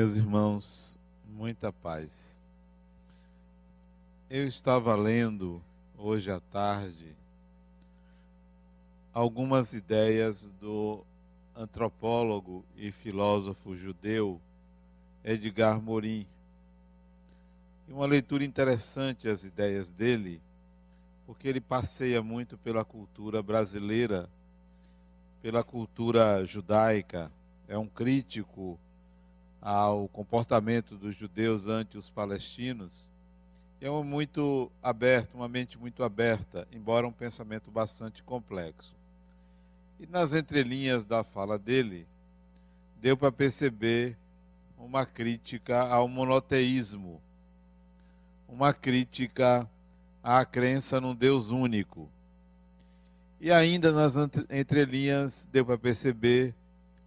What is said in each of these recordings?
Meus irmãos, muita paz. Eu estava lendo hoje à tarde algumas ideias do antropólogo e filósofo judeu Edgar Morin. E uma leitura interessante as ideias dele, porque ele passeia muito pela cultura brasileira, pela cultura judaica, é um crítico ao comportamento dos judeus ante os palestinos. É um muito aberto, uma mente muito aberta, embora um pensamento bastante complexo. E nas entrelinhas da fala dele, deu para perceber uma crítica ao monoteísmo, uma crítica à crença num Deus único. E ainda nas entrelinhas deu para perceber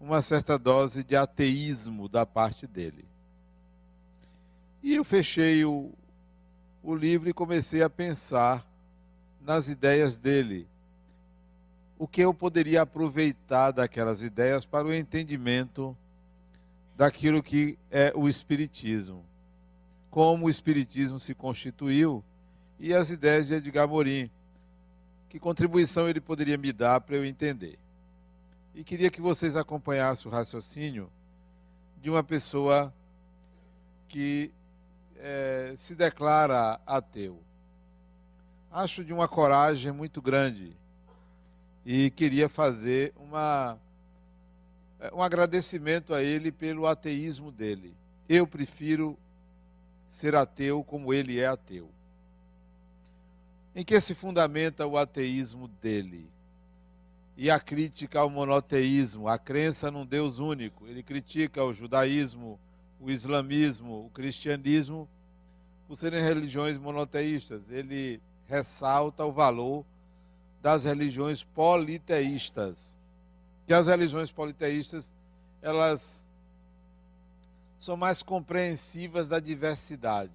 uma certa dose de ateísmo da parte dele. E eu fechei o, o livro e comecei a pensar nas ideias dele. O que eu poderia aproveitar daquelas ideias para o entendimento daquilo que é o Espiritismo. Como o Espiritismo se constituiu e as ideias de Edgar Morin. Que contribuição ele poderia me dar para eu entender? E queria que vocês acompanhassem o raciocínio de uma pessoa que é, se declara ateu. Acho de uma coragem muito grande e queria fazer uma é, um agradecimento a ele pelo ateísmo dele. Eu prefiro ser ateu como ele é ateu. Em que se fundamenta o ateísmo dele? E a crítica ao monoteísmo, a crença num Deus único. Ele critica o judaísmo, o islamismo, o cristianismo, por serem religiões monoteístas. Ele ressalta o valor das religiões politeístas que as religiões politeístas elas são mais compreensivas da diversidade.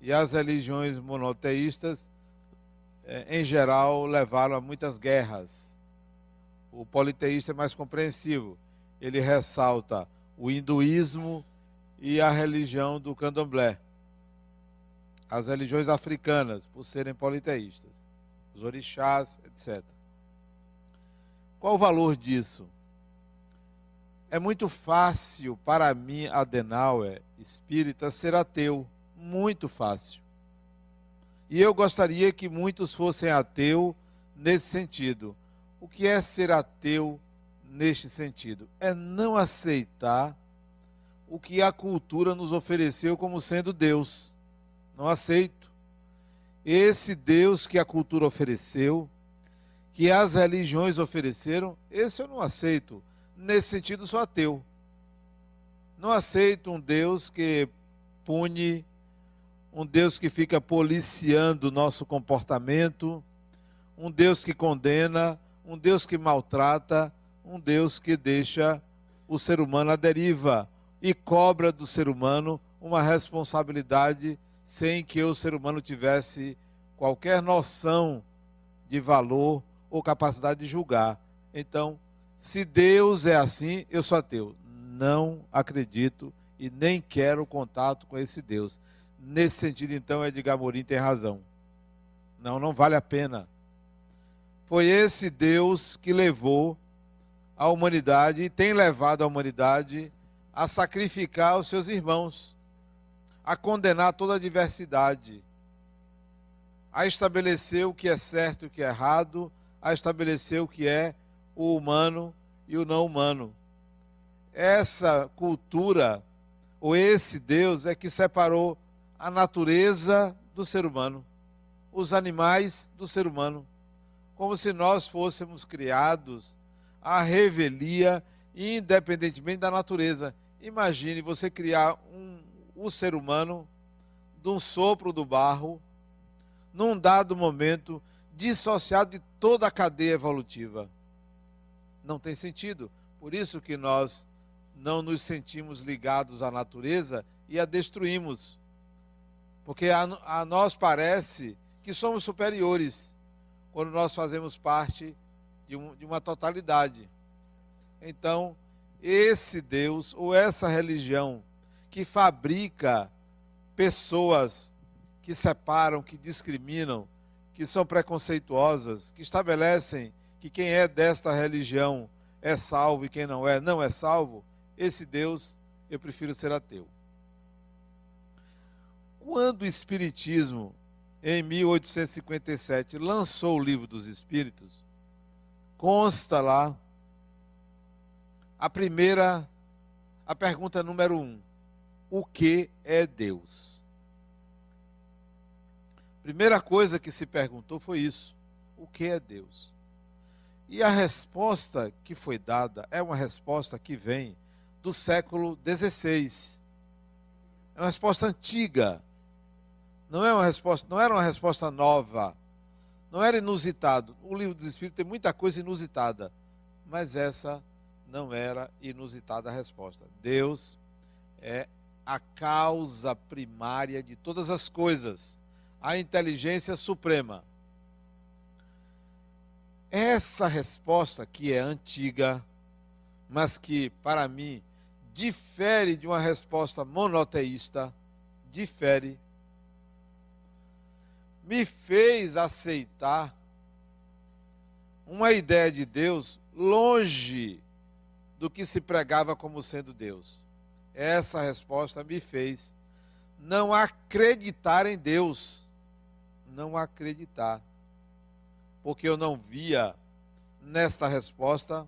E as religiões monoteístas, eh, em geral, levaram a muitas guerras. O politeísta é mais compreensivo. Ele ressalta o hinduísmo e a religião do candomblé. As religiões africanas, por serem politeístas. Os orixás, etc. Qual o valor disso? É muito fácil para mim, Adenauer, espírita, ser ateu. Muito fácil. E eu gostaria que muitos fossem ateu nesse sentido. O que é ser ateu neste sentido? É não aceitar o que a cultura nos ofereceu como sendo Deus. Não aceito. Esse Deus que a cultura ofereceu que as religiões ofereceram, esse eu não aceito. Nesse sentido, sou ateu. Não aceito um Deus que pune, um Deus que fica policiando o nosso comportamento, um Deus que condena, um Deus que maltrata, um Deus que deixa o ser humano à deriva e cobra do ser humano uma responsabilidade sem que o ser humano tivesse qualquer noção de valor ou capacidade de julgar. Então, se Deus é assim, eu sou ateu. Não acredito e nem quero contato com esse Deus. Nesse sentido, então, Edgar Morin tem razão. Não, não vale a pena. Foi esse Deus que levou a humanidade e tem levado a humanidade a sacrificar os seus irmãos, a condenar toda a diversidade, a estabelecer o que é certo e o que é errado, a estabelecer o que é o humano e o não humano. Essa cultura, ou esse Deus, é que separou a natureza do ser humano, os animais do ser humano, como se nós fôssemos criados à revelia, independentemente da natureza. Imagine você criar um, um ser humano de um sopro do barro, num dado momento, dissociado de toda a cadeia evolutiva. Não tem sentido. Por isso que nós não nos sentimos ligados à natureza e a destruímos. Porque a, a nós parece que somos superiores quando nós fazemos parte de, um, de uma totalidade. Então, esse Deus ou essa religião que fabrica pessoas que separam, que discriminam, que são preconceituosas, que estabelecem que quem é desta religião é salvo e quem não é, não é salvo, esse Deus eu prefiro ser ateu. Quando o Espiritismo, em 1857, lançou o Livro dos Espíritos, consta lá a primeira, a pergunta número um: o que é Deus? Primeira coisa que se perguntou foi isso: o que é Deus? E a resposta que foi dada é uma resposta que vem do século XVI. É uma resposta antiga. Não é uma resposta, não era uma resposta nova. Não era inusitado. O livro dos Espíritos tem muita coisa inusitada, mas essa não era inusitada a resposta. Deus é a causa primária de todas as coisas, a inteligência suprema. Essa resposta, que é antiga, mas que, para mim, difere de uma resposta monoteísta, difere, me fez aceitar uma ideia de Deus longe do que se pregava como sendo Deus. Essa resposta me fez não acreditar em Deus. Não acreditar porque eu não via nesta resposta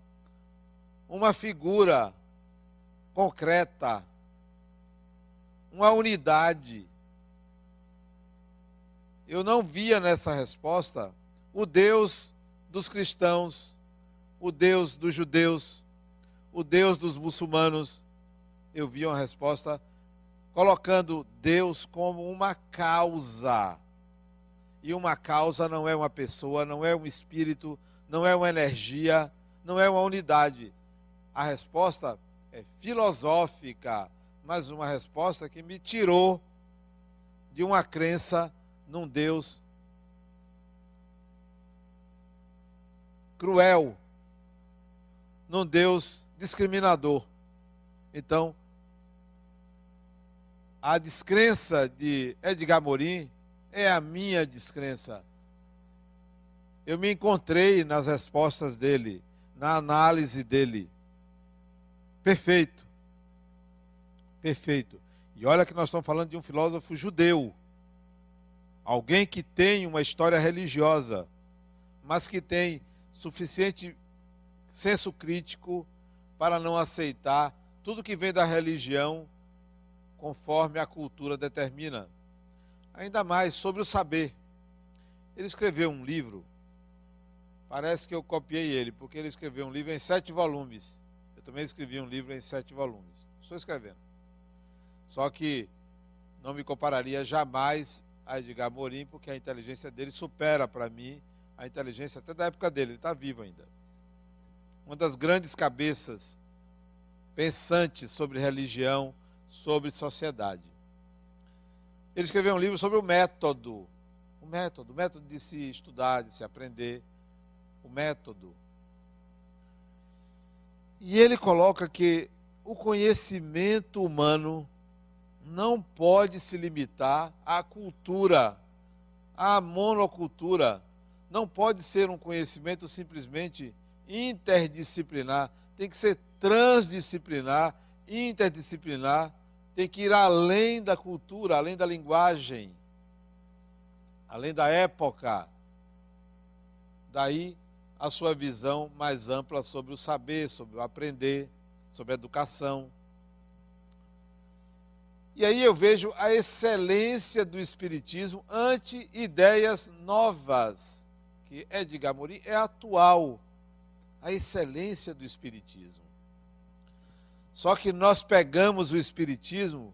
uma figura concreta, uma unidade. Eu não via nessa resposta o Deus dos cristãos, o Deus dos judeus, o Deus dos muçulmanos. Eu via uma resposta colocando Deus como uma causa e uma causa não é uma pessoa, não é um espírito, não é uma energia, não é uma unidade. A resposta é filosófica, mas uma resposta que me tirou de uma crença num Deus cruel, num Deus discriminador. Então, a descrença de Edgar Morin é a minha descrença. Eu me encontrei nas respostas dele, na análise dele. Perfeito. Perfeito. E olha que nós estamos falando de um filósofo judeu. Alguém que tem uma história religiosa, mas que tem suficiente senso crítico para não aceitar tudo que vem da religião conforme a cultura determina ainda mais sobre o saber. Ele escreveu um livro, parece que eu copiei ele, porque ele escreveu um livro em sete volumes. Eu também escrevi um livro em sete volumes. Estou escrevendo. Só que não me compararia jamais a Edgar Morin, porque a inteligência dele supera para mim a inteligência até da época dele, ele está vivo ainda. Uma das grandes cabeças pensantes sobre religião, sobre sociedade. Ele escreveu um livro sobre o método. O método, o método de se estudar, de se aprender. O método. E ele coloca que o conhecimento humano não pode se limitar à cultura, à monocultura. Não pode ser um conhecimento simplesmente interdisciplinar. Tem que ser transdisciplinar, interdisciplinar tem que ir além da cultura, além da linguagem, além da época. Daí a sua visão mais ampla sobre o saber, sobre o aprender, sobre a educação. E aí eu vejo a excelência do Espiritismo ante ideias novas, que Edgar Morin é atual. A excelência do Espiritismo. Só que nós pegamos o Espiritismo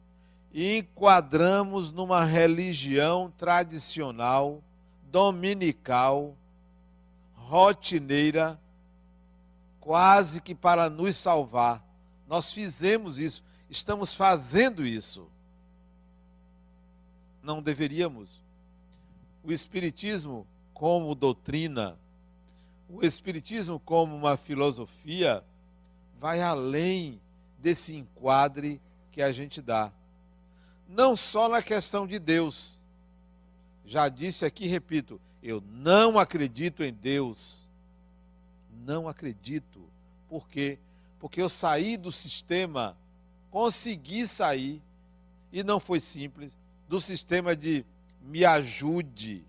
e enquadramos numa religião tradicional, dominical, rotineira, quase que para nos salvar. Nós fizemos isso, estamos fazendo isso. Não deveríamos. O Espiritismo, como doutrina, o Espiritismo, como uma filosofia, vai além desse enquadre que a gente dá. Não só na questão de Deus. Já disse aqui, repito, eu não acredito em Deus. Não acredito. Por quê? Porque eu saí do sistema, consegui sair, e não foi simples, do sistema de me ajude,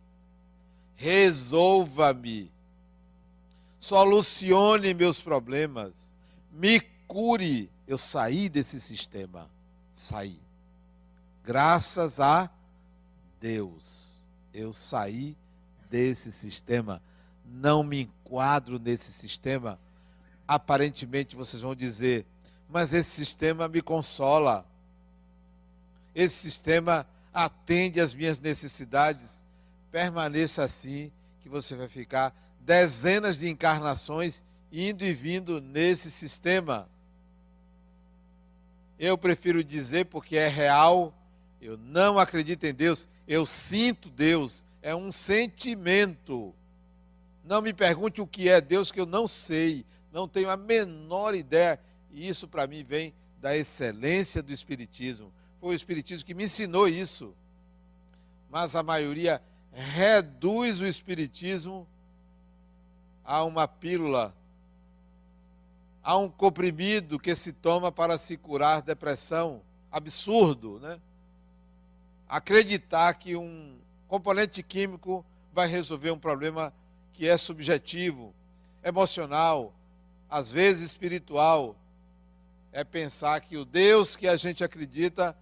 resolva-me, solucione meus problemas, me cure. Eu saí desse sistema, saí. Graças a Deus, eu saí desse sistema, não me enquadro nesse sistema. Aparentemente vocês vão dizer, mas esse sistema me consola. Esse sistema atende às minhas necessidades. Permaneça assim, que você vai ficar dezenas de encarnações indo e vindo nesse sistema. Eu prefiro dizer porque é real, eu não acredito em Deus, eu sinto Deus, é um sentimento. Não me pergunte o que é Deus, que eu não sei, não tenho a menor ideia. E isso para mim vem da excelência do Espiritismo. Foi o Espiritismo que me ensinou isso. Mas a maioria reduz o Espiritismo a uma pílula, a um comprimido que se toma para se curar depressão. Absurdo, né? Acreditar que um componente químico vai resolver um problema que é subjetivo, emocional, às vezes espiritual. É pensar que o Deus que a gente acredita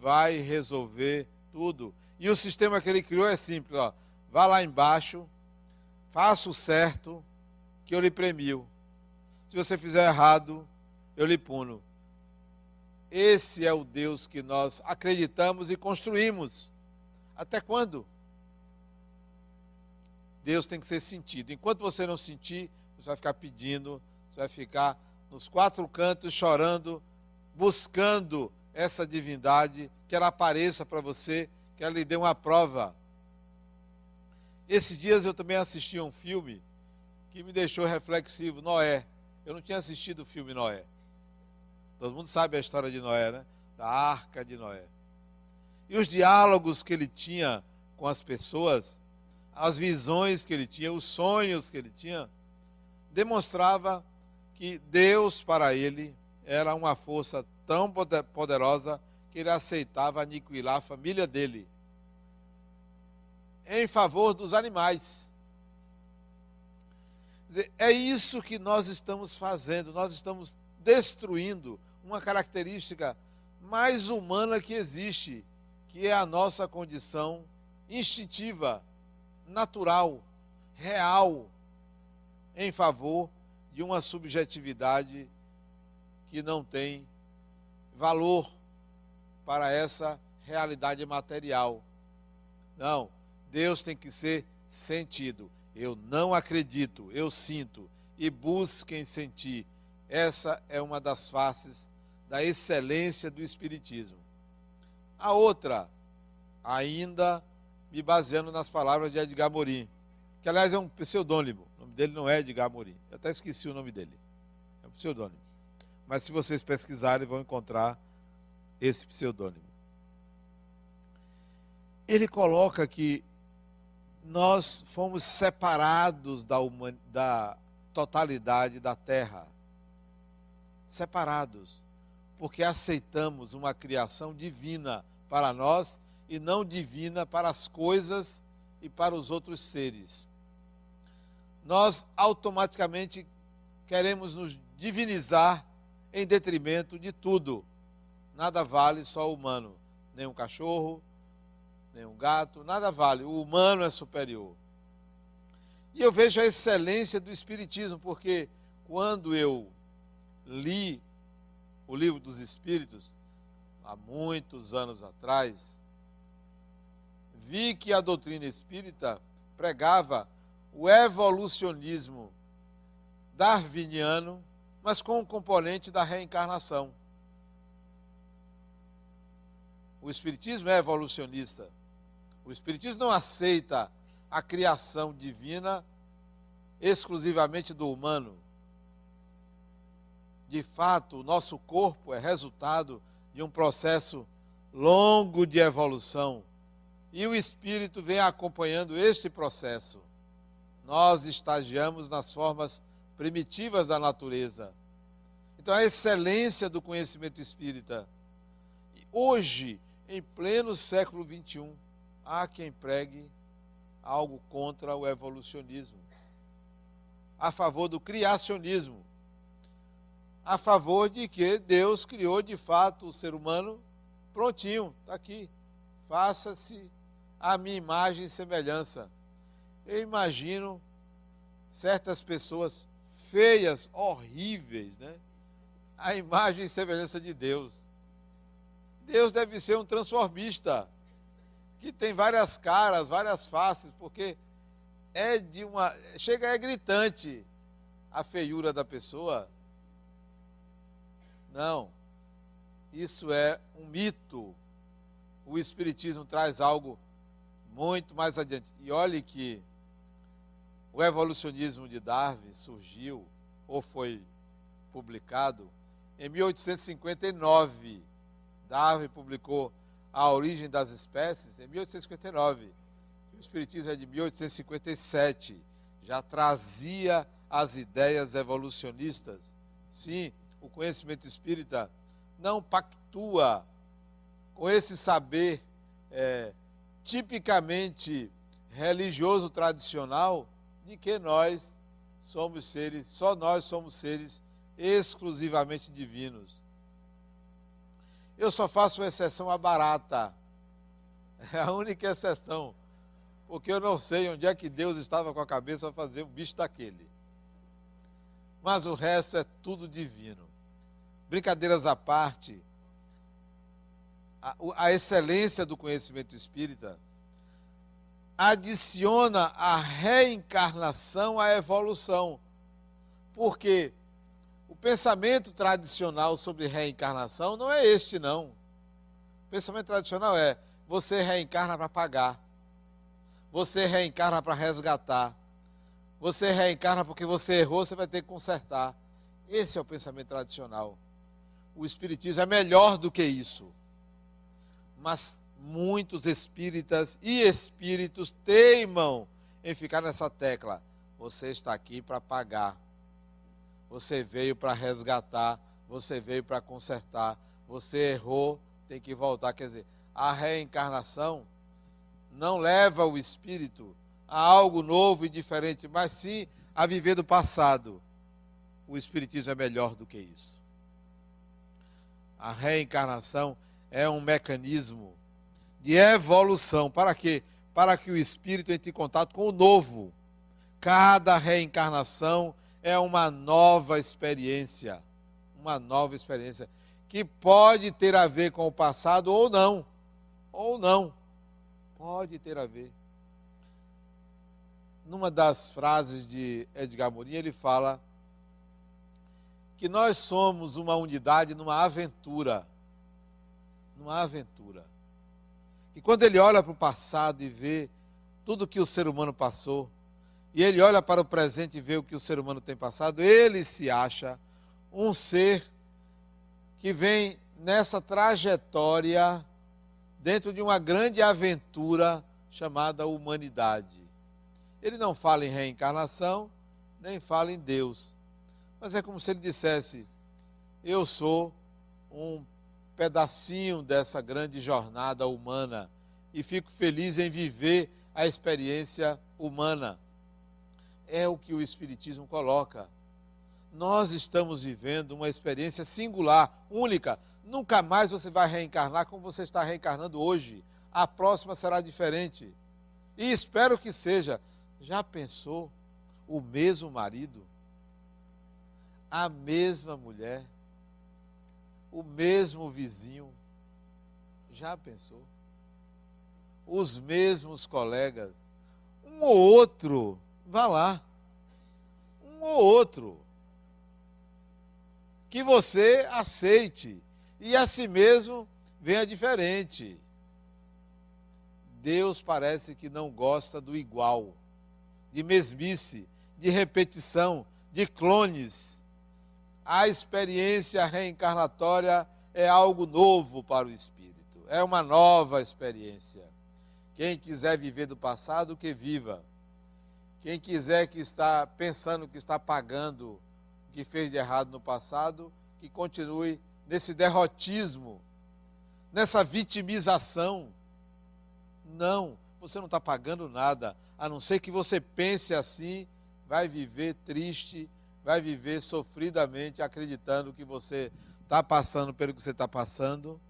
vai resolver tudo. E o sistema que ele criou é simples, ó. Vá lá embaixo, faça o certo, que eu lhe premio. Se você fizer errado, eu lhe puno. Esse é o Deus que nós acreditamos e construímos. Até quando? Deus tem que ser sentido. Enquanto você não sentir, você vai ficar pedindo, você vai ficar nos quatro cantos chorando, buscando essa divindade, que ela apareça para você, que ela lhe dê uma prova. Esses dias eu também assisti a um filme que me deixou reflexivo, Noé. Eu não tinha assistido o filme Noé. Todo mundo sabe a história de Noé, né? Da arca de Noé. E os diálogos que ele tinha com as pessoas, as visões que ele tinha, os sonhos que ele tinha, demonstrava que Deus para ele era uma força tão poderosa que ele aceitava aniquilar a família dele em favor dos animais. É isso que nós estamos fazendo, nós estamos destruindo uma característica mais humana que existe, que é a nossa condição instintiva, natural, real, em favor de uma subjetividade que não tem valor para essa realidade material. Não, Deus tem que ser sentido. Eu não acredito, eu sinto. E busquem sentir. Essa é uma das faces da excelência do Espiritismo. A outra, ainda me baseando nas palavras de Edgar Morin, que aliás é um pseudônimo. Nome dele não é Edgar Morin. Eu até esqueci o nome dele. É um pseudônimo. Mas se vocês pesquisarem, vão encontrar esse pseudônimo. Ele coloca que nós fomos separados da, da totalidade da terra. Separados. Porque aceitamos uma criação divina para nós e não divina para as coisas e para os outros seres. Nós automaticamente queremos nos divinizar em detrimento de tudo. Nada vale só o humano, nem um cachorro, nem um gato, nada vale. O humano é superior. E eu vejo a excelência do Espiritismo, porque quando eu li o livro dos Espíritos, há muitos anos atrás, vi que a doutrina espírita pregava o evolucionismo darwiniano, mas com um componente da reencarnação. O Espiritismo é evolucionista. O Espiritismo não aceita a criação divina exclusivamente do humano. de fato, o nosso corpo é resultado de um processo longo de evolução. E o espírito vem acompanhando este processo. Nós estagiamos nas formas primitivas da natureza. Então, a excelência do conhecimento espírita. Hoje, em pleno século XXI, há quem pregue algo contra o evolucionismo, a favor do criacionismo, a favor de que Deus criou de fato o ser humano prontinho, está aqui. Faça-se a minha imagem e semelhança. Eu imagino certas pessoas feias, horríveis, né? A imagem e semelhança de Deus. Deus deve ser um transformista que tem várias caras, várias faces, porque é de uma. Chega, é gritante a feiura da pessoa. Não. Isso é um mito. O Espiritismo traz algo muito mais adiante. E olhe que o evolucionismo de Darwin surgiu, ou foi publicado, em 1859. Darwin publicou A Origem das Espécies em 1859. O Espiritismo é de 1857. Já trazia as ideias evolucionistas. Sim, o conhecimento espírita não pactua com esse saber é, tipicamente religioso tradicional de que nós somos seres, só nós somos seres exclusivamente divinos. Eu só faço exceção à barata. É a única exceção. Porque eu não sei onde é que Deus estava com a cabeça a fazer um bicho daquele. Mas o resto é tudo divino. Brincadeiras à parte, a, a excelência do conhecimento espírita adiciona a reencarnação à evolução. Porque o pensamento tradicional sobre reencarnação não é este, não. O pensamento tradicional é: você reencarna para pagar, você reencarna para resgatar, você reencarna porque você errou, você vai ter que consertar. Esse é o pensamento tradicional. O Espiritismo é melhor do que isso. Mas muitos espíritas e espíritos teimam em ficar nessa tecla. Você está aqui para pagar. Você veio para resgatar. Você veio para consertar. Você errou, tem que voltar. Quer dizer, a reencarnação não leva o espírito a algo novo e diferente, mas sim a viver do passado. O espiritismo é melhor do que isso. A reencarnação é um mecanismo de evolução. Para quê? Para que o espírito entre em contato com o novo. Cada reencarnação é uma nova experiência. Uma nova experiência. Que pode ter a ver com o passado ou não. Ou não. Pode ter a ver. Numa das frases de Edgar Morin, ele fala que nós somos uma unidade numa aventura. Numa aventura. E quando ele olha para o passado e vê tudo que o ser humano passou, e ele olha para o presente e vê o que o ser humano tem passado, ele se acha um ser que vem nessa trajetória dentro de uma grande aventura chamada humanidade. Ele não fala em reencarnação, nem fala em Deus. Mas é como se ele dissesse: Eu sou um pedacinho dessa grande jornada humana e fico feliz em viver a experiência humana. É o que o Espiritismo coloca. Nós estamos vivendo uma experiência singular, única. Nunca mais você vai reencarnar como você está reencarnando hoje. A próxima será diferente. E espero que seja. Já pensou o mesmo marido? A mesma mulher? O mesmo vizinho. Já pensou? Os mesmos colegas. Um ou outro, vá lá. Um ou outro. Que você aceite. E a si mesmo venha diferente. Deus parece que não gosta do igual, de mesmice, de repetição, de clones. A experiência reencarnatória é algo novo para o espírito, é uma nova experiência. Quem quiser viver do passado, que viva. Quem quiser que está pensando que está pagando o que fez de errado no passado, que continue nesse derrotismo, nessa vitimização. Não, você não está pagando nada, a não ser que você pense assim, vai viver triste, vai viver sofridamente, acreditando que você está passando pelo que você está passando,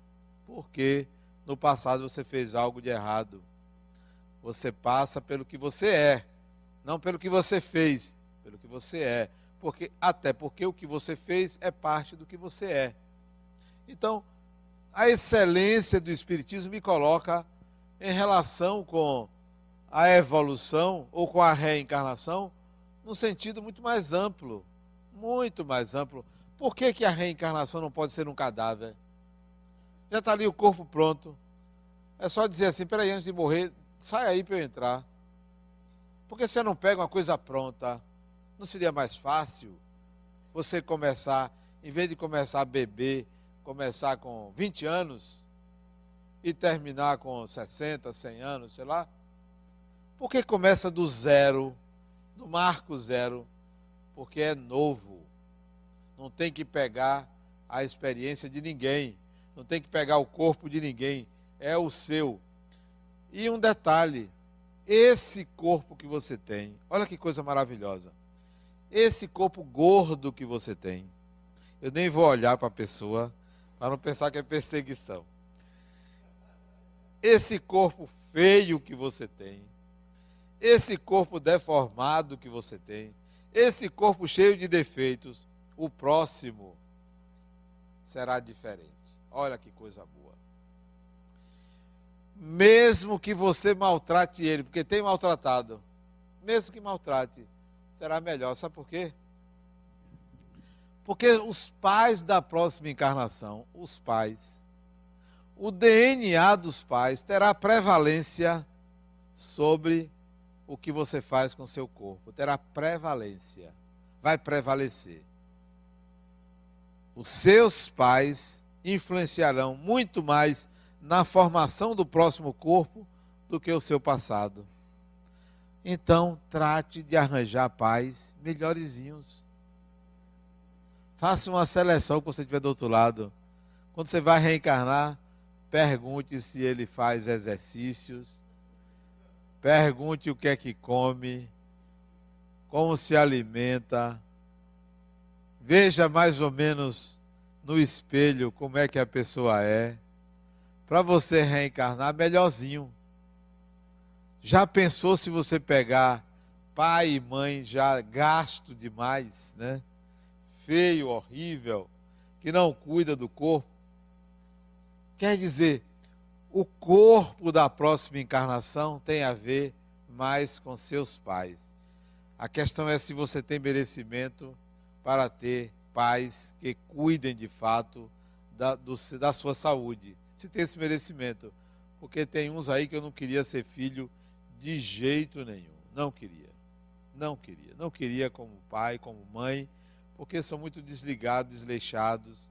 porque no passado você fez algo de errado. Você passa pelo que você é, não pelo que você fez, pelo que você é. Porque, até porque o que você fez é parte do que você é. Então, a excelência do Espiritismo me coloca em relação com a evolução ou com a reencarnação num sentido muito mais amplo. Muito mais amplo. Por que, que a reencarnação não pode ser um cadáver? Já está ali o corpo pronto. É só dizer assim: peraí, antes de morrer, sai aí para eu entrar. Porque você não pega uma coisa pronta? Não seria mais fácil você começar, em vez de começar a beber, começar com 20 anos e terminar com 60, 100 anos, sei lá? Por que começa do zero, do marco zero? Porque é novo. Não tem que pegar a experiência de ninguém, não tem que pegar o corpo de ninguém, é o seu. E um detalhe: esse corpo que você tem, olha que coisa maravilhosa. Esse corpo gordo que você tem, eu nem vou olhar para a pessoa para não pensar que é perseguição. Esse corpo feio que você tem, esse corpo deformado que você tem, esse corpo cheio de defeitos, o próximo será diferente. Olha que coisa boa. Mesmo que você maltrate ele, porque tem maltratado, mesmo que maltrate, será melhor. Sabe por quê? Porque os pais da próxima encarnação, os pais, o DNA dos pais terá prevalência sobre o que você faz com seu corpo. Terá prevalência. Vai prevalecer. Os seus pais influenciarão muito mais na formação do próximo corpo do que o seu passado. Então, trate de arranjar pais melhorzinhos. Faça uma seleção quando você estiver do outro lado. Quando você vai reencarnar, pergunte se ele faz exercícios. Pergunte o que é que come, como se alimenta. Veja mais ou menos no espelho como é que a pessoa é. Para você reencarnar melhorzinho. Já pensou se você pegar pai e mãe já gasto demais, né? Feio, horrível, que não cuida do corpo? Quer dizer, o corpo da próxima encarnação tem a ver mais com seus pais. A questão é se você tem merecimento para ter pais que cuidem de fato da, do, da sua saúde. Se tem esse merecimento. Porque tem uns aí que eu não queria ser filho de jeito nenhum. Não queria. Não queria. Não queria como pai, como mãe, porque são muito desligados, desleixados,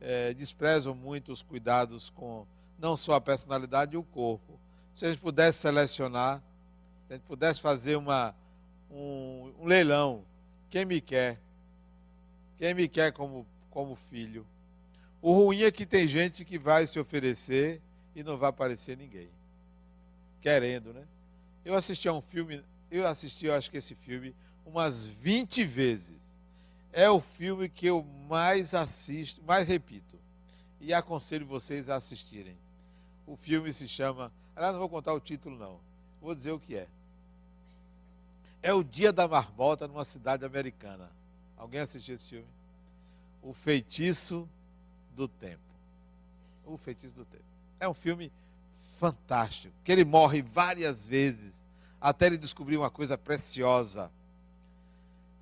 é, desprezam muito os cuidados com não só a personalidade e o corpo. Se a gente pudesse selecionar, se a gente pudesse fazer uma, um, um leilão, quem me quer? Quem me quer como, como filho? O ruim é que tem gente que vai se oferecer e não vai aparecer ninguém. Querendo, né? Eu assisti a um filme, eu assisti, eu acho que esse filme, umas 20 vezes. É o filme que eu mais assisto, mais repito. E aconselho vocês a assistirem. O filme se chama. Aliás, não vou contar o título, não. Vou dizer o que é. É o Dia da Marmota numa cidade americana. Alguém assistiu esse filme? O Feitiço do Tempo. O Feitiço do Tempo. É um filme fantástico, que ele morre várias vezes até ele descobrir uma coisa preciosa.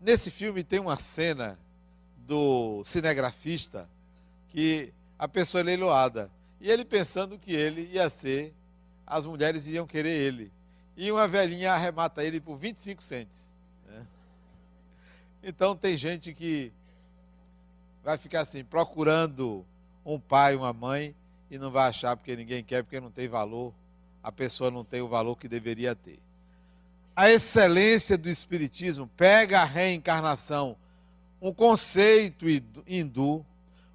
Nesse filme tem uma cena do cinegrafista que a pessoa é leiloada e ele pensando que ele ia ser, as mulheres iam querer ele. E uma velhinha arremata ele por 25 centes. Né? Então tem gente que vai ficar assim, procurando um pai, uma mãe, e não vai achar porque ninguém quer, porque não tem valor, a pessoa não tem o valor que deveria ter. A excelência do Espiritismo pega a reencarnação, um conceito hindu,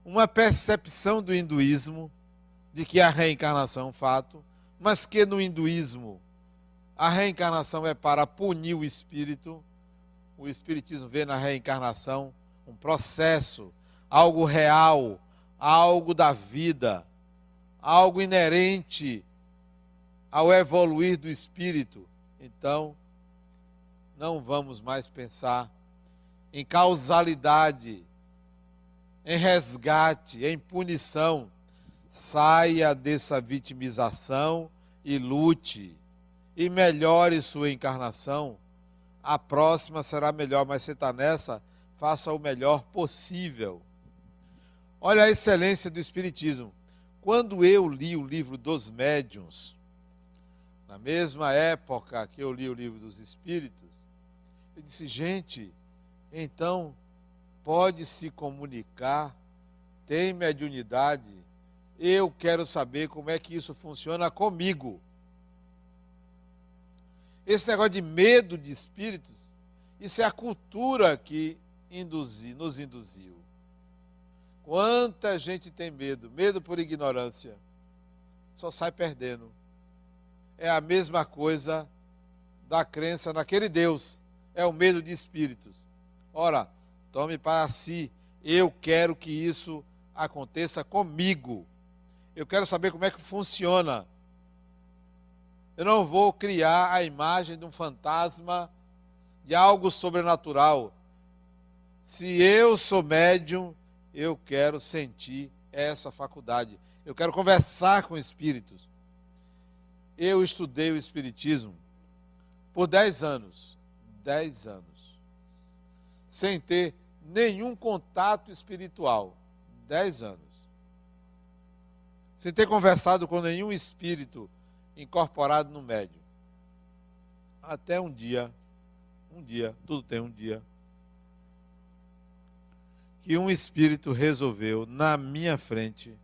uma percepção do hinduísmo de que a reencarnação é um fato, mas que no hinduísmo a reencarnação é para punir o espírito. O espiritismo vê na reencarnação um processo, algo real, algo da vida, algo inerente ao evoluir do espírito. Então, não vamos mais pensar em causalidade, em resgate, em punição. Saia dessa vitimização e lute e melhore sua encarnação. A próxima será melhor, mas você está nessa, faça o melhor possível. Olha a excelência do Espiritismo. Quando eu li o livro dos médiuns, na mesma época que eu li o livro dos Espíritos, eu disse, gente, então pode se comunicar, tem mediunidade, eu quero saber como é que isso funciona comigo. Esse negócio de medo de espíritos, isso é a cultura que induzi, nos induziu. Quanta gente tem medo, medo por ignorância, só sai perdendo. É a mesma coisa da crença naquele Deus, é o medo de espíritos. Ora, tome para si, eu quero que isso aconteça comigo. Eu quero saber como é que funciona. Eu não vou criar a imagem de um fantasma, de algo sobrenatural. Se eu sou médium, eu quero sentir essa faculdade. Eu quero conversar com espíritos. Eu estudei o Espiritismo por 10 anos. 10 anos. Sem ter nenhum contato espiritual. 10 anos. Sem ter conversado com nenhum espírito incorporado no médium. Até um dia, um dia, tudo tem um dia, que um espírito resolveu, na minha frente,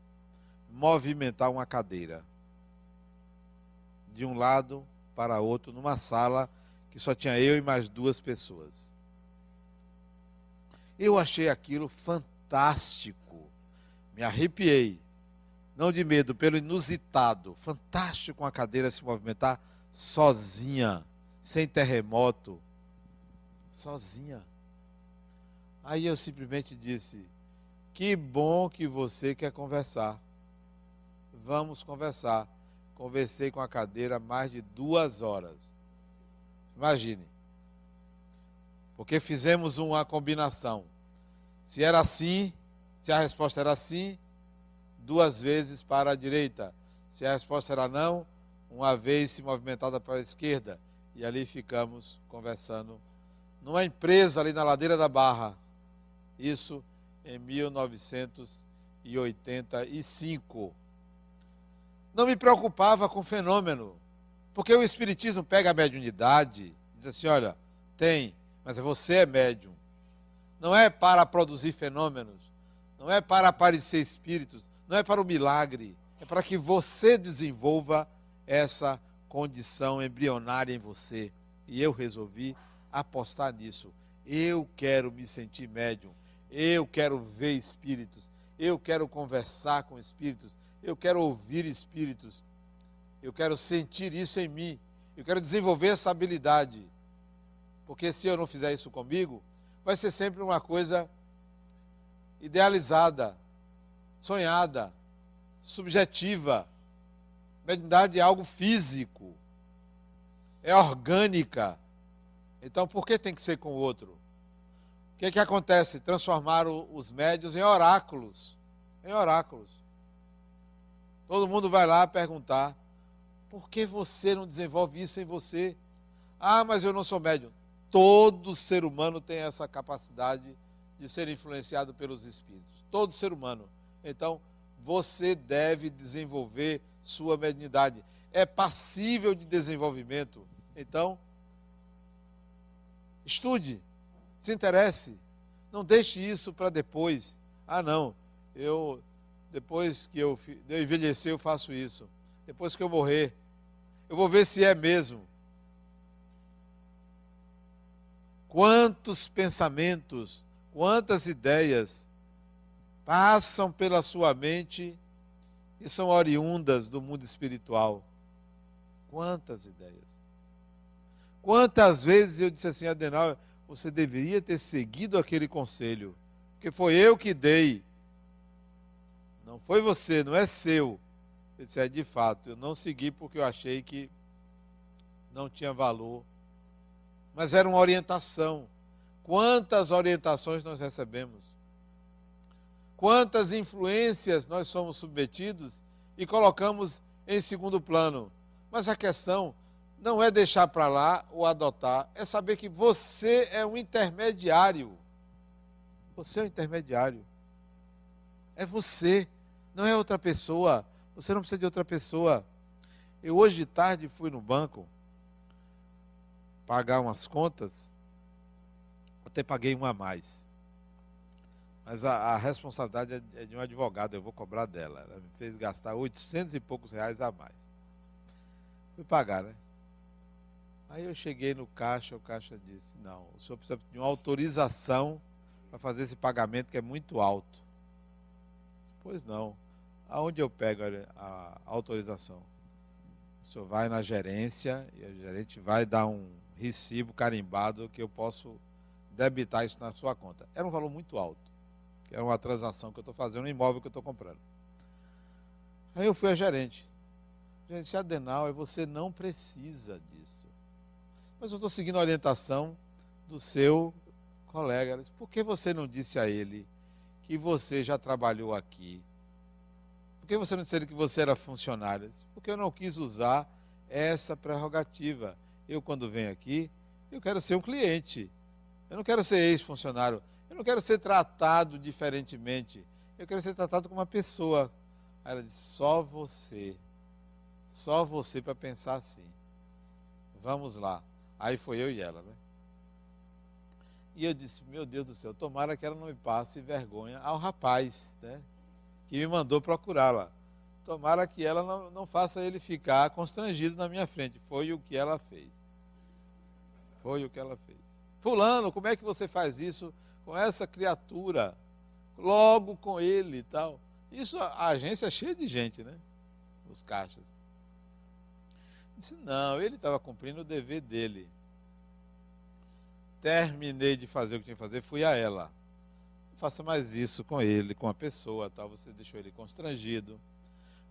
movimentar uma cadeira. De um lado para outro, numa sala que só tinha eu e mais duas pessoas. Eu achei aquilo fantástico. Me arrepiei. Não de medo, pelo inusitado. Fantástico uma cadeira se movimentar sozinha, sem terremoto. Sozinha. Aí eu simplesmente disse: Que bom que você quer conversar. Vamos conversar. Conversei com a cadeira mais de duas horas. Imagine. Porque fizemos uma combinação. Se era assim, se a resposta era sim, duas vezes para a direita. Se a resposta era não, uma vez se movimentada para a esquerda. E ali ficamos conversando numa empresa ali na ladeira da Barra, isso em 1985. Não me preocupava com o fenômeno, porque o Espiritismo pega a mediunidade, diz assim: olha, tem, mas você é médium. Não é para produzir fenômenos, não é para aparecer espíritos, não é para o milagre, é para que você desenvolva essa condição embrionária em você. E eu resolvi apostar nisso. Eu quero me sentir médium. Eu quero ver espíritos, eu quero conversar com espíritos, eu quero ouvir espíritos, eu quero sentir isso em mim, eu quero desenvolver essa habilidade. Porque se eu não fizer isso comigo, vai ser sempre uma coisa idealizada, sonhada, subjetiva. Mediunidade é algo físico, é orgânica. Então, por que tem que ser com o outro? O que, que acontece? Transformaram os médios em oráculos. Em oráculos. Todo mundo vai lá perguntar: por que você não desenvolve isso em você? Ah, mas eu não sou médium. Todo ser humano tem essa capacidade de ser influenciado pelos espíritos. Todo ser humano. Então, você deve desenvolver sua mediunidade. É passível de desenvolvimento. Então, estude, se interesse. Não deixe isso para depois. Ah, não, eu depois que eu, eu envelhecer eu faço isso. Depois que eu morrer, eu vou ver se é mesmo. Quantos pensamentos, quantas ideias passam pela sua mente e são oriundas do mundo espiritual. Quantas ideias. Quantas vezes eu disse assim, Adenal, você deveria ter seguido aquele conselho, porque foi eu que dei. Não foi você, não é seu. Eu disse, é de fato, eu não segui porque eu achei que não tinha valor. Mas era uma orientação. Quantas orientações nós recebemos? Quantas influências nós somos submetidos e colocamos em segundo plano? Mas a questão não é deixar para lá ou adotar, é saber que você é um intermediário. Você é um intermediário. É você, não é outra pessoa. Você não precisa de outra pessoa. Eu hoje de tarde fui no banco pagar umas contas, até paguei uma a mais. Mas a, a responsabilidade é, é de um advogado, eu vou cobrar dela. Ela me fez gastar 800 e poucos reais a mais. Fui pagar, né? Aí eu cheguei no caixa, o caixa disse: Não, o senhor precisa de uma autorização para fazer esse pagamento que é muito alto. Pois não. Aonde eu pego a, a autorização? O senhor vai na gerência e a gerente vai dar um recibo carimbado que eu posso debitar isso na sua conta. Era um valor muito alto que é uma transação que eu estou fazendo, um imóvel que eu estou comprando. Aí eu fui a gerente. Gente, Adenal, você não precisa disso. Mas eu estou seguindo a orientação do seu colega. Disse, por que você não disse a ele que você já trabalhou aqui? Por que você não disse a ele que você era funcionário? Disse, Porque eu não quis usar essa prerrogativa. Eu, quando venho aqui, eu quero ser um cliente. Eu não quero ser ex-funcionário. Eu não quero ser tratado diferentemente. Eu quero ser tratado como uma pessoa. Aí ela disse: só você. Só você para pensar assim. Vamos lá. Aí foi eu e ela, né? E eu disse: Meu Deus do céu, tomara que ela não me passe vergonha ao rapaz, né? Que me mandou procurá-la. Tomara que ela não, não faça ele ficar constrangido na minha frente. Foi o que ela fez. Foi o que ela fez. Fulano, como é que você faz isso com essa criatura, logo com ele e tal. Isso, a agência é cheia de gente, né? Os caixas. Disse, não, ele estava cumprindo o dever dele. Terminei de fazer o que tinha que fazer, fui a ela. Não faça mais isso com ele, com a pessoa, tal. Você deixou ele constrangido.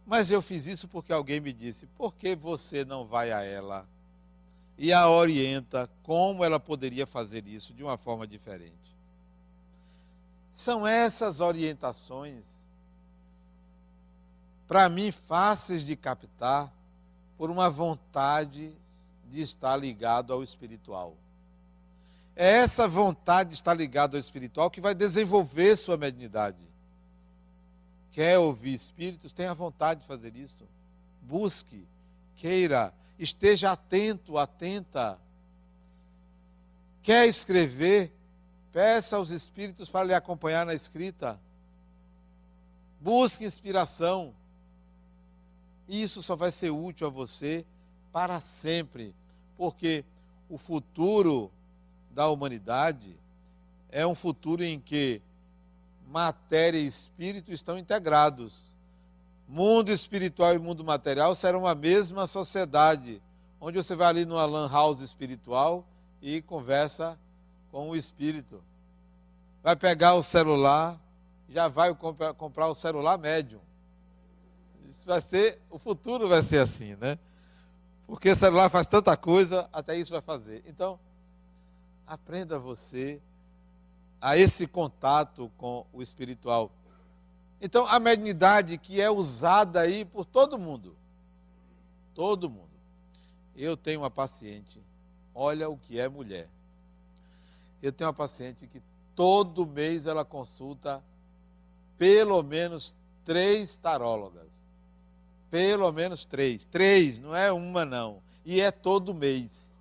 Mas eu fiz isso porque alguém me disse: por que você não vai a ela e a orienta como ela poderia fazer isso de uma forma diferente? São essas orientações, para mim, fáceis de captar, por uma vontade de estar ligado ao espiritual. É essa vontade de estar ligado ao espiritual que vai desenvolver sua mediunidade. Quer ouvir espíritos? Tenha vontade de fazer isso. Busque, queira, esteja atento, atenta. Quer escrever? Peça aos Espíritos para lhe acompanhar na escrita. Busque inspiração. Isso só vai ser útil a você para sempre, porque o futuro da humanidade é um futuro em que matéria e espírito estão integrados. Mundo espiritual e mundo material serão a mesma sociedade, onde você vai ali numa lan house espiritual e conversa com o espírito. Vai pegar o celular, já vai comprar, o celular médium. Isso vai ser, o futuro vai ser assim, né? Porque o celular faz tanta coisa, até isso vai fazer. Então, aprenda você a esse contato com o espiritual. Então, a mediunidade que é usada aí por todo mundo. Todo mundo. Eu tenho uma paciente, olha o que é mulher. Eu tenho uma paciente que todo mês ela consulta pelo menos três tarólogas. Pelo menos três. Três, não é uma não. E é todo mês.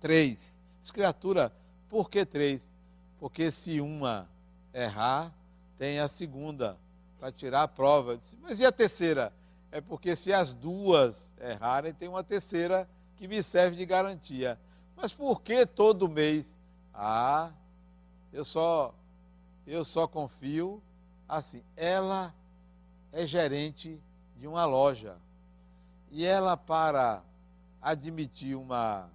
Três. Diz, criatura, por que três? Porque se uma errar, tem a segunda, para tirar a prova. Mas e a terceira? É porque se as duas errarem, tem uma terceira que me serve de garantia. Mas por que todo mês? Ah, eu só eu só confio assim. Ela é gerente de uma loja. E ela para admitir uma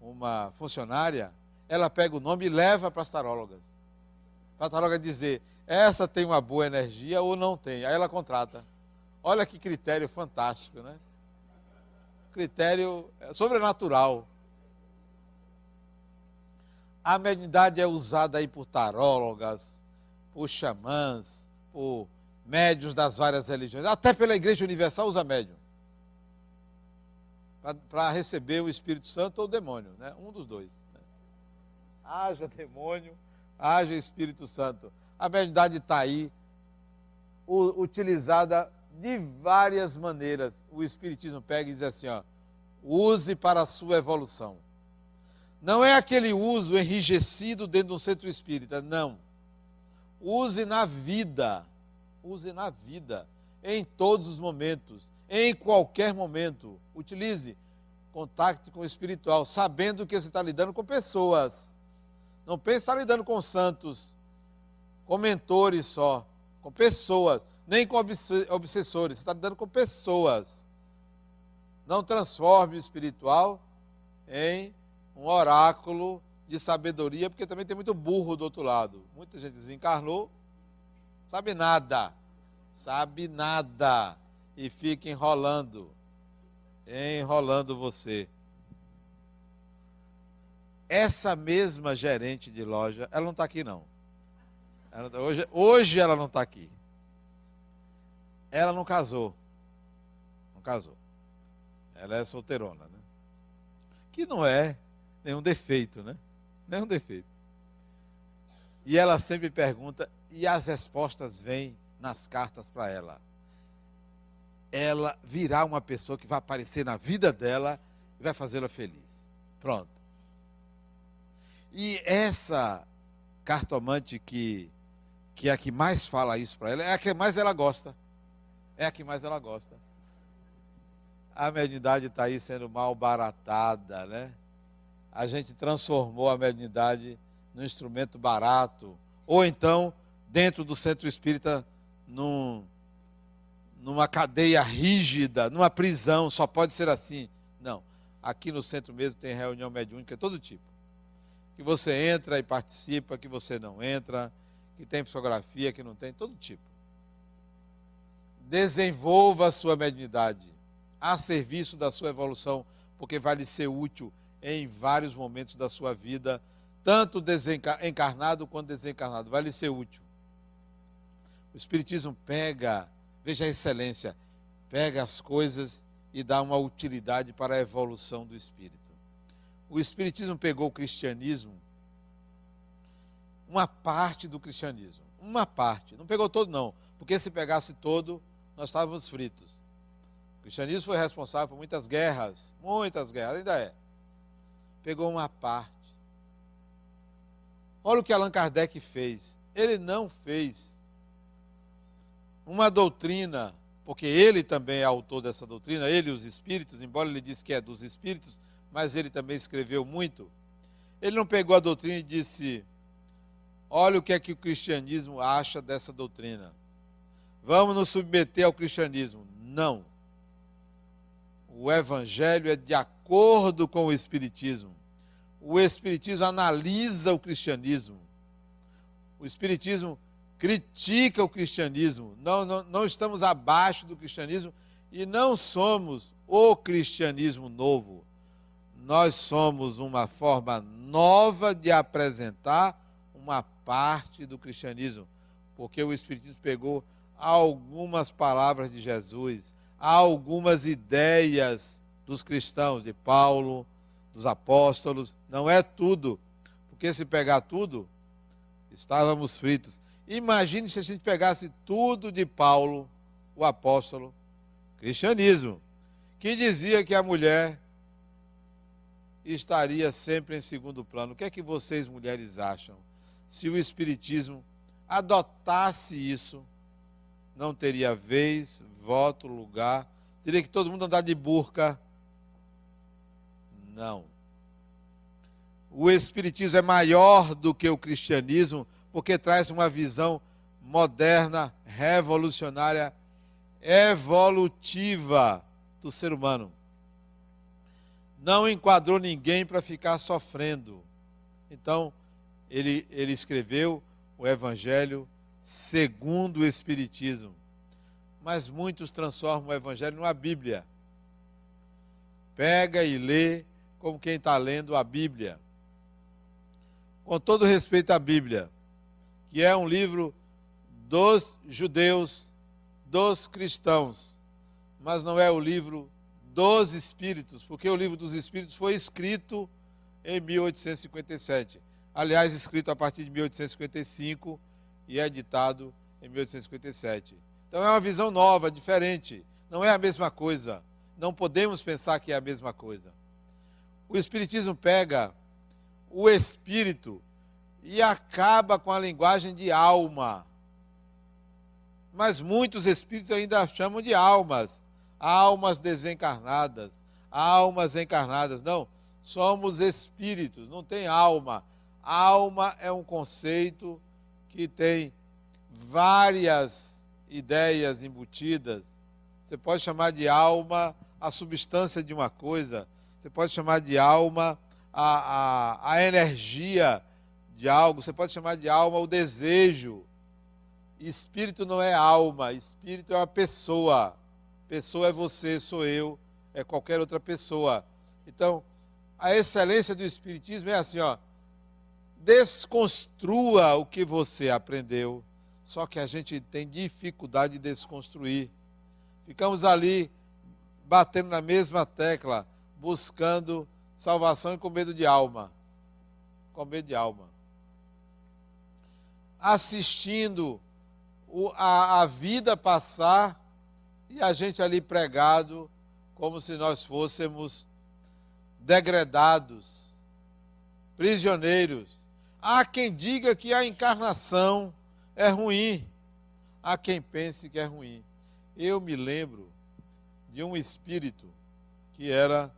uma funcionária, ela pega o nome e leva para as tarólogas. Para a taróloga dizer, essa tem uma boa energia ou não tem. Aí ela contrata. Olha que critério fantástico, né? Critério sobrenatural. A mediunidade é usada aí por tarólogas, por xamãs, por médios das várias religiões. Até pela Igreja Universal usa médium. Para receber o Espírito Santo ou o demônio, né? um dos dois. Né? Haja demônio, haja Espírito Santo. A mediunidade está aí, utilizada de várias maneiras. O Espiritismo pega e diz assim: ó, use para a sua evolução. Não é aquele uso enrijecido dentro de um centro espírita, não. Use na vida, use na vida, em todos os momentos, em qualquer momento. Utilize contato com o espiritual, sabendo que você está lidando com pessoas. Não pense estar lidando com santos, com mentores só, com pessoas, nem com obsessores, você está lidando com pessoas. Não transforme o espiritual em um oráculo de sabedoria, porque também tem muito burro do outro lado. Muita gente desencarnou, sabe nada, sabe nada, e fica enrolando, enrolando você. Essa mesma gerente de loja, ela não está aqui não. Ela, hoje, hoje ela não está aqui. Ela não casou. Não casou. Ela é solteirona, né? Que não é nenhum defeito, né? Nenhum defeito. E ela sempre pergunta, e as respostas vêm nas cartas para ela. Ela virá uma pessoa que vai aparecer na vida dela e vai fazê-la feliz. Pronto. E essa cartomante que, que é a que mais fala isso para ela, é a que mais ela gosta. É a que mais ela gosta. A mediunidade está aí sendo mal baratada, né? A gente transformou a mediunidade num instrumento barato, ou então, dentro do centro espírita, num, numa cadeia rígida, numa prisão, só pode ser assim. Não. Aqui no centro mesmo tem reunião mediúnica, todo tipo. Que você entra e participa, que você não entra, que tem psicografia, que não tem, todo tipo. Desenvolva a sua mediunidade a serviço da sua evolução, porque vai lhe ser útil em vários momentos da sua vida, tanto encarnado quanto desencarnado. Vai lhe ser útil. O Espiritismo pega, veja a excelência, pega as coisas e dá uma utilidade para a evolução do espírito. O Espiritismo pegou o cristianismo, uma parte do cristianismo, uma parte, não pegou todo, não, porque se pegasse todo, nós estávamos fritos. O cristianismo foi responsável por muitas guerras, muitas guerras, ainda é pegou uma parte. Olha o que Allan Kardec fez. Ele não fez uma doutrina, porque ele também é autor dessa doutrina, ele e os espíritos, embora ele disse que é dos espíritos, mas ele também escreveu muito. Ele não pegou a doutrina e disse: Olha o que é que o cristianismo acha dessa doutrina. Vamos nos submeter ao cristianismo. Não. O evangelho é de acordo com o espiritismo. O espiritismo analisa o cristianismo. O espiritismo critica o cristianismo. Não, não, não estamos abaixo do cristianismo e não somos o cristianismo novo. Nós somos uma forma nova de apresentar uma parte do cristianismo, porque o Espiritismo pegou algumas palavras de Jesus, algumas ideias dos cristãos, de Paulo, dos apóstolos, não é tudo, porque se pegar tudo, estávamos fritos. Imagine se a gente pegasse tudo de Paulo, o apóstolo, cristianismo, que dizia que a mulher estaria sempre em segundo plano. O que é que vocês, mulheres, acham? Se o Espiritismo adotasse isso, não teria vez, voto, lugar, teria que todo mundo andar de burca. Não. O Espiritismo é maior do que o cristianismo, porque traz uma visão moderna, revolucionária, evolutiva do ser humano. Não enquadrou ninguém para ficar sofrendo. Então, ele, ele escreveu o Evangelho segundo o Espiritismo. Mas muitos transformam o Evangelho numa Bíblia. Pega e lê como quem está lendo a Bíblia. Com todo respeito à Bíblia, que é um livro dos judeus, dos cristãos, mas não é o livro dos espíritos, porque o livro dos espíritos foi escrito em 1857. Aliás, escrito a partir de 1855 e editado em 1857. Então é uma visão nova, diferente. Não é a mesma coisa. Não podemos pensar que é a mesma coisa. O Espiritismo pega o espírito e acaba com a linguagem de alma. Mas muitos espíritos ainda chamam de almas, almas desencarnadas, almas encarnadas. Não, somos espíritos, não tem alma. Alma é um conceito que tem várias ideias embutidas. Você pode chamar de alma a substância de uma coisa, você pode chamar de alma a, a, a energia de algo, você pode chamar de alma o desejo. Espírito não é alma, espírito é uma pessoa. Pessoa é você, sou eu, é qualquer outra pessoa. Então, a excelência do espiritismo é assim, ó, desconstrua o que você aprendeu. Só que a gente tem dificuldade de desconstruir. Ficamos ali batendo na mesma tecla, buscando salvação e com medo de alma. Com medo de alma. Assistindo a, a vida passar e a gente ali pregado como se nós fôssemos degradados, prisioneiros Há quem diga que a encarnação é ruim. Há quem pense que é ruim. Eu me lembro de um espírito que era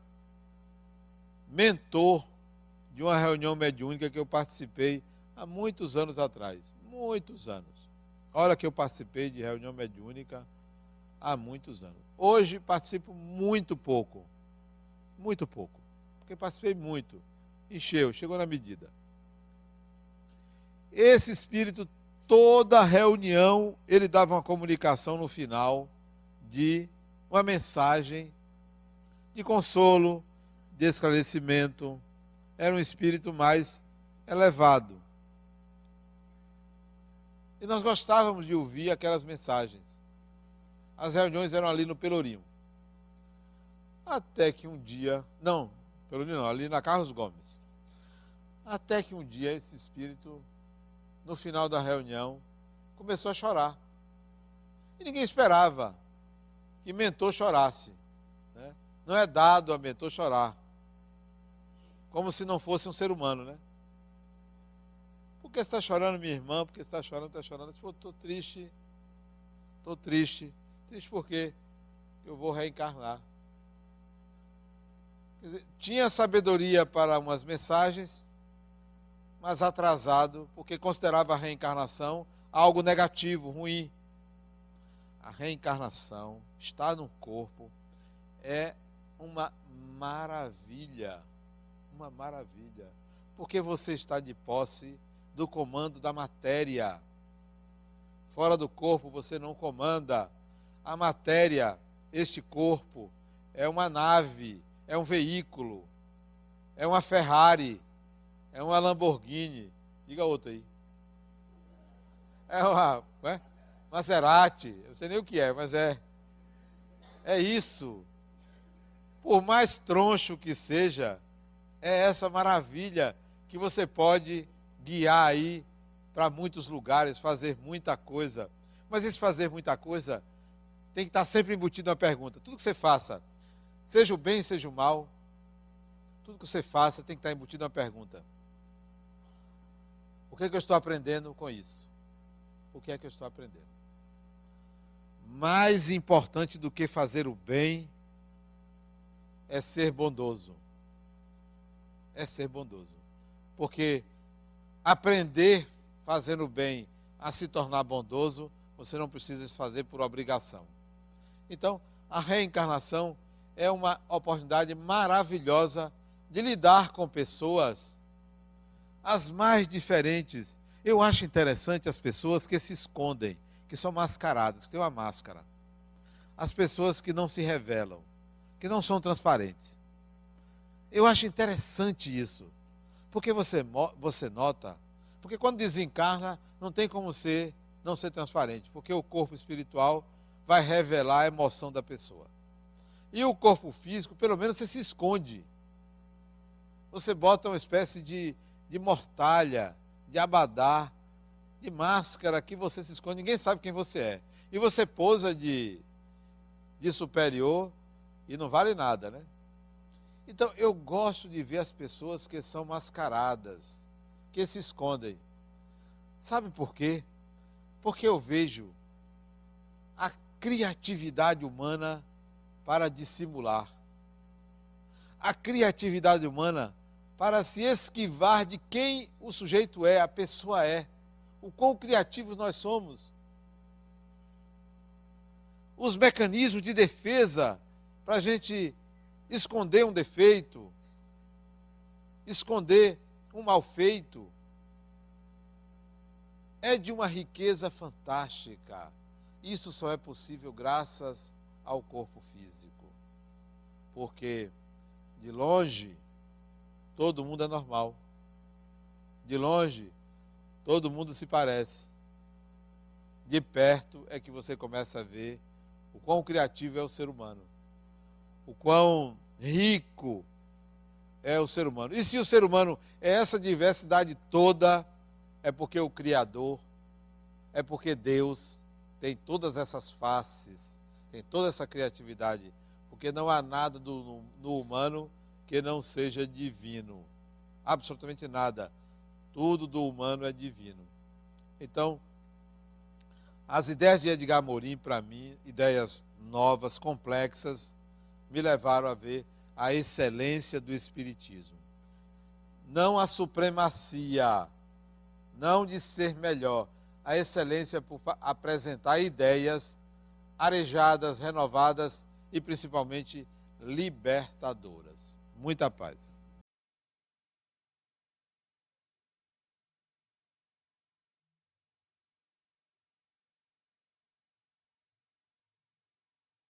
mentor de uma reunião mediúnica que eu participei há muitos anos atrás. Muitos anos. Olha que eu participei de reunião mediúnica há muitos anos. Hoje participo muito pouco. Muito pouco. Porque participei muito. Encheu, chegou na medida. Esse espírito, toda reunião, ele dava uma comunicação no final de uma mensagem de consolo, de esclarecimento. Era um espírito mais elevado. E nós gostávamos de ouvir aquelas mensagens. As reuniões eram ali no Pelourinho. Até que um dia, não, Pelourinho não, ali na Carlos Gomes. Até que um dia esse espírito no final da reunião, começou a chorar. E ninguém esperava que mentor chorasse. Né? Não é dado a mentor chorar. Como se não fosse um ser humano, né? Por que está chorando, minha irmã? Por que está chorando? Está chorando? Eu estou triste. Estou triste. Triste porque eu vou reencarnar. Dizer, tinha sabedoria para umas mensagens, mas atrasado, porque considerava a reencarnação algo negativo, ruim. A reencarnação, estar no corpo, é uma maravilha. Uma maravilha. Porque você está de posse do comando da matéria. Fora do corpo você não comanda. A matéria, este corpo, é uma nave, é um veículo, é uma Ferrari, é uma Lamborghini. Diga outra aí. É uma é? Maserati. Eu sei nem o que é, mas é. É isso. Por mais troncho que seja, é essa maravilha que você pode guiar aí para muitos lugares, fazer muita coisa. Mas esse fazer muita coisa tem que estar sempre embutido na pergunta. Tudo que você faça, seja o bem, seja o mal, tudo que você faça tem que estar embutido na pergunta. O que, é que eu estou aprendendo com isso? o que é que eu estou aprendendo. Mais importante do que fazer o bem é ser bondoso. É ser bondoso. Porque aprender fazendo bem a se tornar bondoso, você não precisa fazer por obrigação. Então, a reencarnação é uma oportunidade maravilhosa de lidar com pessoas as mais diferentes. Eu acho interessante as pessoas que se escondem, que são mascaradas, que têm uma máscara. As pessoas que não se revelam, que não são transparentes. Eu acho interessante isso. Porque você, você nota, porque quando desencarna, não tem como ser, não ser transparente, porque o corpo espiritual vai revelar a emoção da pessoa. E o corpo físico, pelo menos você se esconde. Você bota uma espécie de, de mortalha, de abadá, de máscara que você se esconde, ninguém sabe quem você é. E você pousa de, de superior e não vale nada, né? Então eu gosto de ver as pessoas que são mascaradas, que se escondem. Sabe por quê? Porque eu vejo a criatividade humana para dissimular. A criatividade humana para se esquivar de quem o sujeito é, a pessoa é. O quão criativos nós somos. Os mecanismos de defesa para a gente esconder um defeito, esconder um mal feito, é de uma riqueza fantástica. Isso só é possível graças ao corpo físico. Porque de longe todo mundo é normal. De longe todo mundo se parece. De perto é que você começa a ver o quão criativo é o ser humano. O quão rico é o ser humano. E se o ser humano é essa diversidade toda, é porque o Criador, é porque Deus tem todas essas faces, tem toda essa criatividade, porque não há nada do, no, no humano que não seja divino. Absolutamente nada. Tudo do humano é divino. Então, as ideias de Edgar Morin, para mim, ideias novas, complexas, me levaram a ver a excelência do Espiritismo. Não a supremacia, não de ser melhor, a excelência por apresentar ideias arejadas, renovadas e principalmente libertadoras. Muita paz.